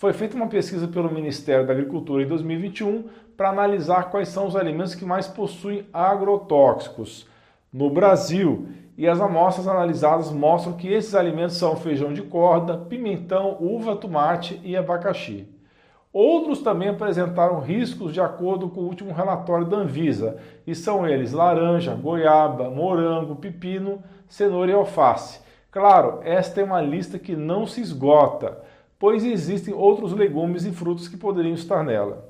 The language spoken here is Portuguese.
Foi feita uma pesquisa pelo Ministério da Agricultura em 2021 para analisar quais são os alimentos que mais possuem agrotóxicos no Brasil. E as amostras analisadas mostram que esses alimentos são feijão de corda, pimentão, uva, tomate e abacaxi. Outros também apresentaram riscos de acordo com o último relatório da Anvisa, e são eles laranja, goiaba, morango, pepino, cenoura e alface. Claro, esta é uma lista que não se esgota, pois existem outros legumes e frutos que poderiam estar nela.